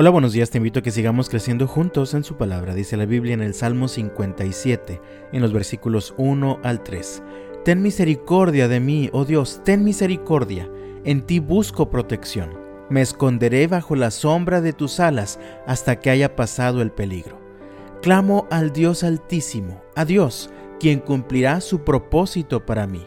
Hola, buenos días, te invito a que sigamos creciendo juntos en su palabra. Dice la Biblia en el Salmo 57, en los versículos 1 al 3. Ten misericordia de mí, oh Dios, ten misericordia, en ti busco protección. Me esconderé bajo la sombra de tus alas hasta que haya pasado el peligro. Clamo al Dios altísimo, a Dios, quien cumplirá su propósito para mí.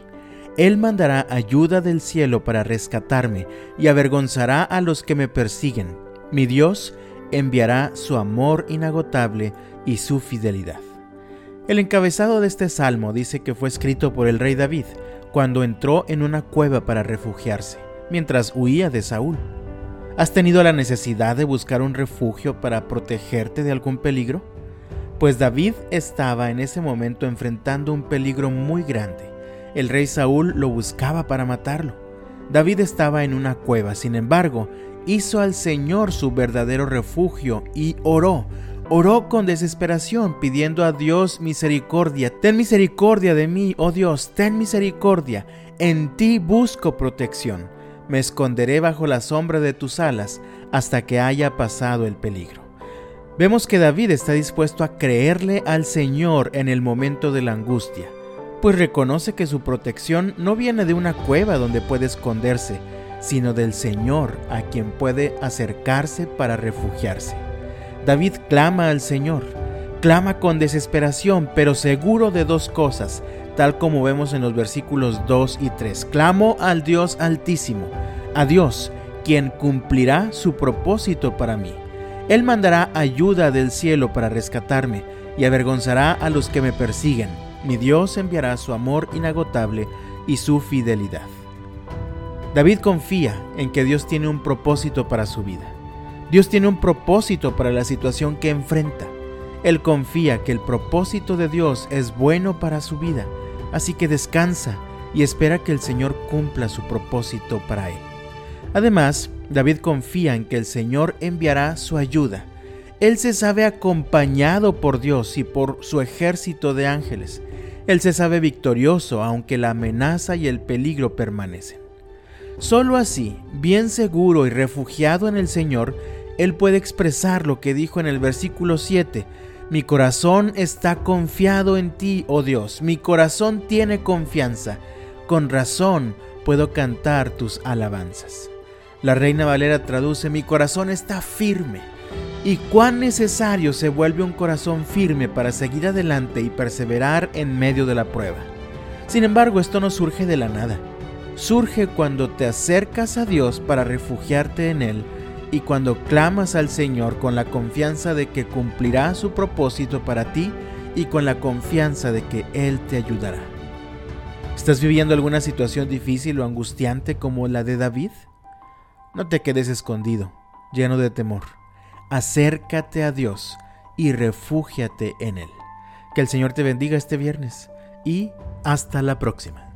Él mandará ayuda del cielo para rescatarme y avergonzará a los que me persiguen mi Dios enviará su amor inagotable y su fidelidad. El encabezado de este salmo dice que fue escrito por el rey David cuando entró en una cueva para refugiarse, mientras huía de Saúl. ¿Has tenido la necesidad de buscar un refugio para protegerte de algún peligro? Pues David estaba en ese momento enfrentando un peligro muy grande. El rey Saúl lo buscaba para matarlo. David estaba en una cueva, sin embargo, hizo al Señor su verdadero refugio y oró. Oró con desesperación pidiendo a Dios misericordia. Ten misericordia de mí, oh Dios, ten misericordia. En ti busco protección. Me esconderé bajo la sombra de tus alas hasta que haya pasado el peligro. Vemos que David está dispuesto a creerle al Señor en el momento de la angustia, pues reconoce que su protección no viene de una cueva donde puede esconderse, sino del Señor a quien puede acercarse para refugiarse. David clama al Señor, clama con desesperación, pero seguro de dos cosas, tal como vemos en los versículos 2 y 3. Clamo al Dios altísimo, a Dios, quien cumplirá su propósito para mí. Él mandará ayuda del cielo para rescatarme y avergonzará a los que me persiguen. Mi Dios enviará su amor inagotable y su fidelidad. David confía en que Dios tiene un propósito para su vida. Dios tiene un propósito para la situación que enfrenta. Él confía que el propósito de Dios es bueno para su vida, así que descansa y espera que el Señor cumpla su propósito para él. Además, David confía en que el Señor enviará su ayuda. Él se sabe acompañado por Dios y por su ejército de ángeles. Él se sabe victorioso aunque la amenaza y el peligro permanecen. Solo así, bien seguro y refugiado en el Señor, Él puede expresar lo que dijo en el versículo 7. Mi corazón está confiado en ti, oh Dios, mi corazón tiene confianza. Con razón puedo cantar tus alabanzas. La Reina Valera traduce, mi corazón está firme. Y cuán necesario se vuelve un corazón firme para seguir adelante y perseverar en medio de la prueba. Sin embargo, esto no surge de la nada surge cuando te acercas a Dios para refugiarte en Él y cuando clamas al Señor con la confianza de que cumplirá su propósito para ti y con la confianza de que Él te ayudará. ¿Estás viviendo alguna situación difícil o angustiante como la de David? No te quedes escondido, lleno de temor. Acércate a Dios y refúgiate en Él. Que el Señor te bendiga este viernes y hasta la próxima.